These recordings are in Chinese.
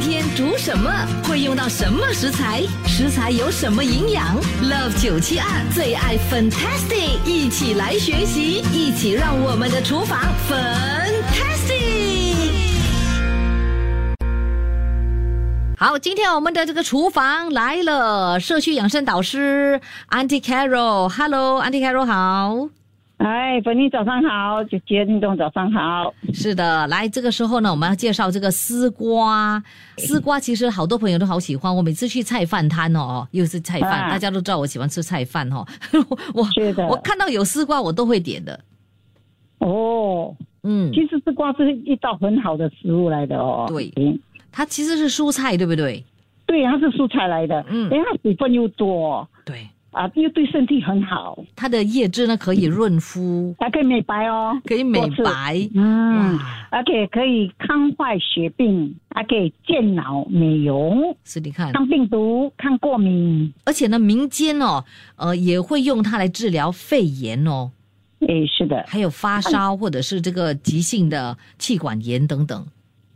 天煮什么？会用到什么食材？食材有什么营养？Love 九七二最爱 Fantastic，一起来学习，一起让我们的厨房 Fantastic。好，今天我们的这个厨房来了，社区养生导师 Auntie Carol，Hello，Auntie Carol 好。哎，粉妮早上好，姐姐运动早上好。是的，来这个时候呢，我们要介绍这个丝瓜。丝瓜其实好多朋友都好喜欢，我每次去菜饭摊哦，又是菜饭，大家都知道我喜欢吃菜饭哦。我 我看到有丝瓜我都会点的。哦，嗯，其实丝瓜是一道很好的食物来的哦。对，它其实是蔬菜，对不对？对，它是蔬菜来的。嗯，因为它水分又多。对。啊，又对身体很好。它的叶汁呢，可以润肤，还可以美白哦，可以美白。嗯，而且可以抗坏血病，还可以健脑美容。是，你看，抗病毒、抗过敏。而且呢，民间哦，呃，也会用它来治疗肺炎哦。哎，是的。还有发烧或者是这个急性的气管炎等等。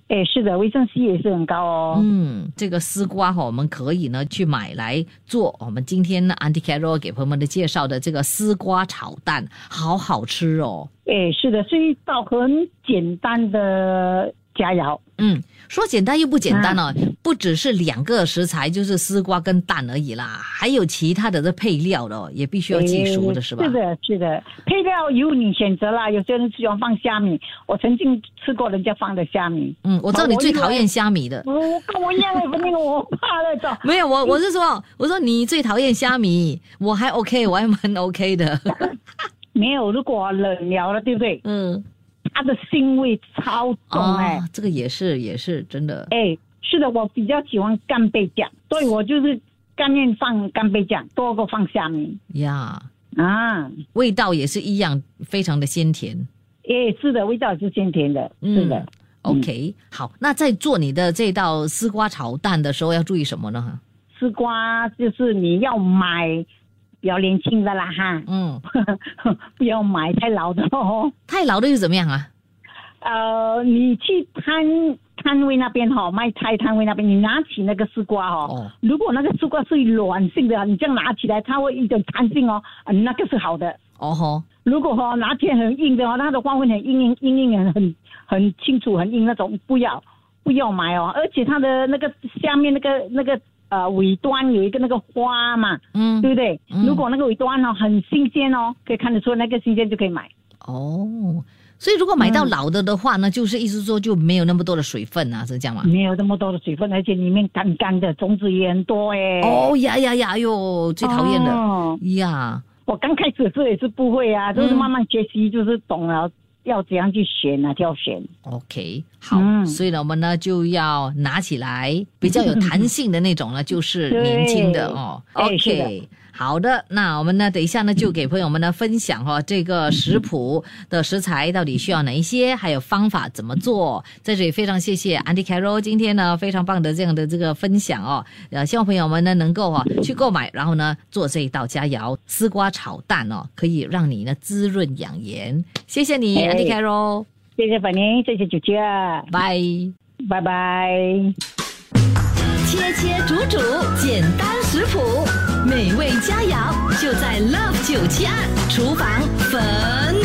哎，是的，维生素也是很高哦。嗯，这个丝瓜哈，我们可以呢去买来做。我们今天呢，Auntie Carol 给朋友们的介绍的这个丝瓜炒蛋，好好吃哦。哎，是的，是一道很简单的佳肴。嗯。说简单又不简单哦，不只是两个食材，就是丝瓜跟蛋而已啦，还有其他的这配料的，也必须要记熟的是吧？是的，是的，配料由你选择啦。有些人喜欢放虾米，我曾经吃过人家放的虾米。嗯，我知道你最讨厌虾米的。我跟我一样的，那个我怕那种。没有，我我是说，我说你最讨厌虾米，我还 OK，我还蛮 OK 的。没有，如果冷聊了，对不对？嗯。它的腥味超重哎，这个也是也是真的哎，是的，我比较喜欢干贝酱，所以我就是干面放干贝酱，多过放虾米呀啊，味道也是一样，非常的鲜甜。哎，是的，味道是鲜甜的，是的。OK，好，那在做你的这道丝瓜炒蛋的时候要注意什么呢？丝瓜就是你要买。比较年轻的啦哈，嗯，不要买太老的哦。太老的又怎么样啊？呃，你去摊摊位那边哈，卖菜摊位那边，你拿起那个丝瓜哈，如果那个丝瓜是软性的，你这样拿起来，它会一点弹性哦，那个是好的。哦吼，如果哈拿起来很硬的话，它的花纹很硬硬硬硬很很清楚很硬那种，不要不要买哦。而且它的那个下面那个那个。呃，尾端有一个那个花嘛，嗯，对不对？如果那个尾端呢很新鲜哦，可以看得出那个新鲜就可以买。哦，所以如果买到老的的话呢，就是意思说就没有那么多的水分啊，是这样吗？没有那么多的水分，而且里面干干的，种子也很多哎。哦呀呀呀哟，最讨厌的呀！我刚开始时也是不会啊，就是慢慢学习，就是懂了。要怎样去选啊？就要选。OK，好，所以呢，我们呢就要拿起来比较有弹性的那种呢，就是年轻的哦。OK。好的，那我们呢？等一下呢，就给朋友们呢分享哈，这个食谱的食材到底需要哪一些，还有方法怎么做。在这里非常谢谢 Andy Carol 今天呢非常棒的这样的这个分享哦。呃，希望朋友们呢能够哈去购买，然后呢做这一道佳肴丝瓜炒蛋哦，可以让你呢滋润养颜。谢谢你，Andy Carol。谢谢粉玲，谢谢姐姐，拜拜拜。切切煮煮，简单食谱。美味佳肴就在 Love 九七二厨房 f a n。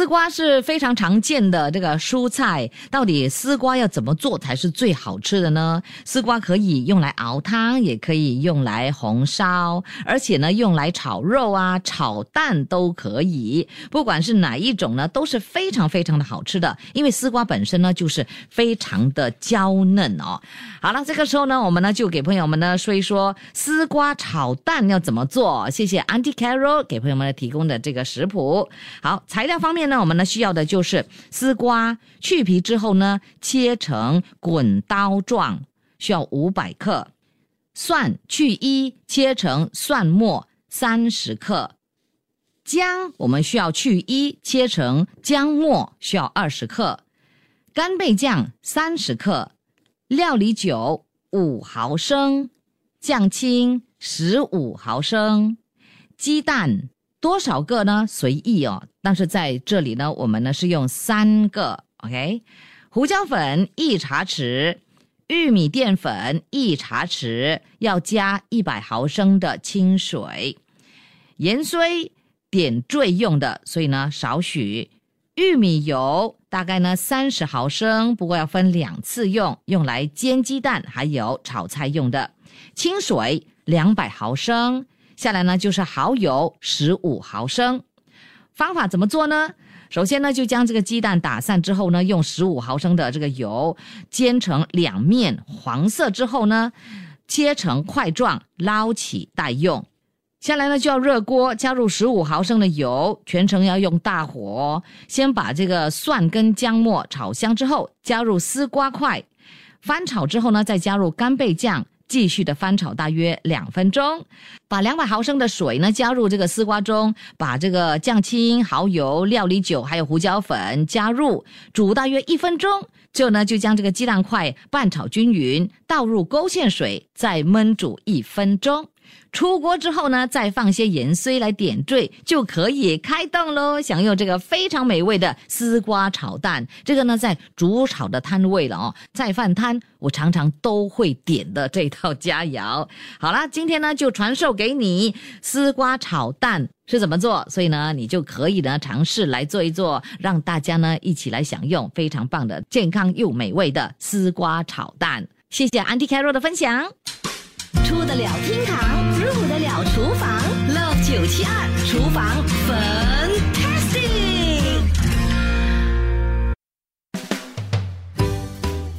丝瓜是非常常见的这个蔬菜，到底丝瓜要怎么做才是最好吃的呢？丝瓜可以用来熬汤，也可以用来红烧，而且呢，用来炒肉啊、炒蛋都可以。不管是哪一种呢，都是非常非常的好吃的，因为丝瓜本身呢就是非常的娇嫩哦。好了，这个时候呢，我们呢就给朋友们呢说一说丝瓜炒蛋要怎么做。谢谢 Auntie Carol 给朋友们提供的这个食谱。好，材料方面。那我们呢需要的就是丝瓜，去皮之后呢切成滚刀状，需要五百克；蒜去衣切成蒜末三十克；姜我们需要去衣切成姜末，需要二十克；干贝酱三十克；料理酒五毫升；酱青十五毫升；鸡蛋。多少个呢？随意哦。但是在这里呢，我们呢是用三个，OK。胡椒粉一茶匙，玉米淀粉一茶匙，要加一百毫升的清水。盐虽点缀用的，所以呢少许。玉米油大概呢三十毫升，不过要分两次用，用来煎鸡蛋还有炒菜用的。清水两百毫升，下来呢就是蚝油十五毫升。方法怎么做呢？首先呢，就将这个鸡蛋打散之后呢，用十五毫升的这个油煎成两面黄色之后呢，切成块状，捞起待用。下来呢，就要热锅，加入十五毫升的油，全程要用大火，先把这个蒜跟姜末炒香之后，加入丝瓜块，翻炒之后呢，再加入干贝酱，继续的翻炒大约两分钟，把两百毫升的水呢加入这个丝瓜中，把这个酱青、蚝油、料理酒还有胡椒粉加入，煮大约一分钟，之后呢就将这个鸡蛋块拌炒均匀，倒入勾芡水，再焖煮一分钟。出锅之后呢，再放些盐碎来点缀，就可以开动喽，享用这个非常美味的丝瓜炒蛋。这个呢，在煮炒的摊位了哦，在饭摊我常常都会点的这套佳肴。好啦，今天呢就传授给你丝瓜炒蛋是怎么做，所以呢，你就可以呢尝试来做一做，让大家呢一起来享用非常棒的、健康又美味的丝瓜炒蛋。谢谢安迪凯罗的分享。出得了厅堂，入得了厨房。Love 九七二厨房 Fantastic。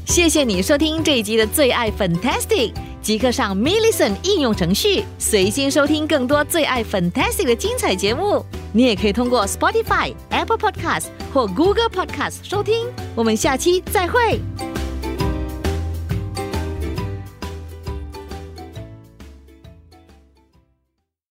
谢谢你收听这一集的最爱 Fantastic，即刻上 m i l l i c e n t 应用程序，随心收听更多最爱 Fantastic 的精彩节目。你也可以通过 Spotify、Apple Podcast 或 Google Podcast 收听。我们下期再会。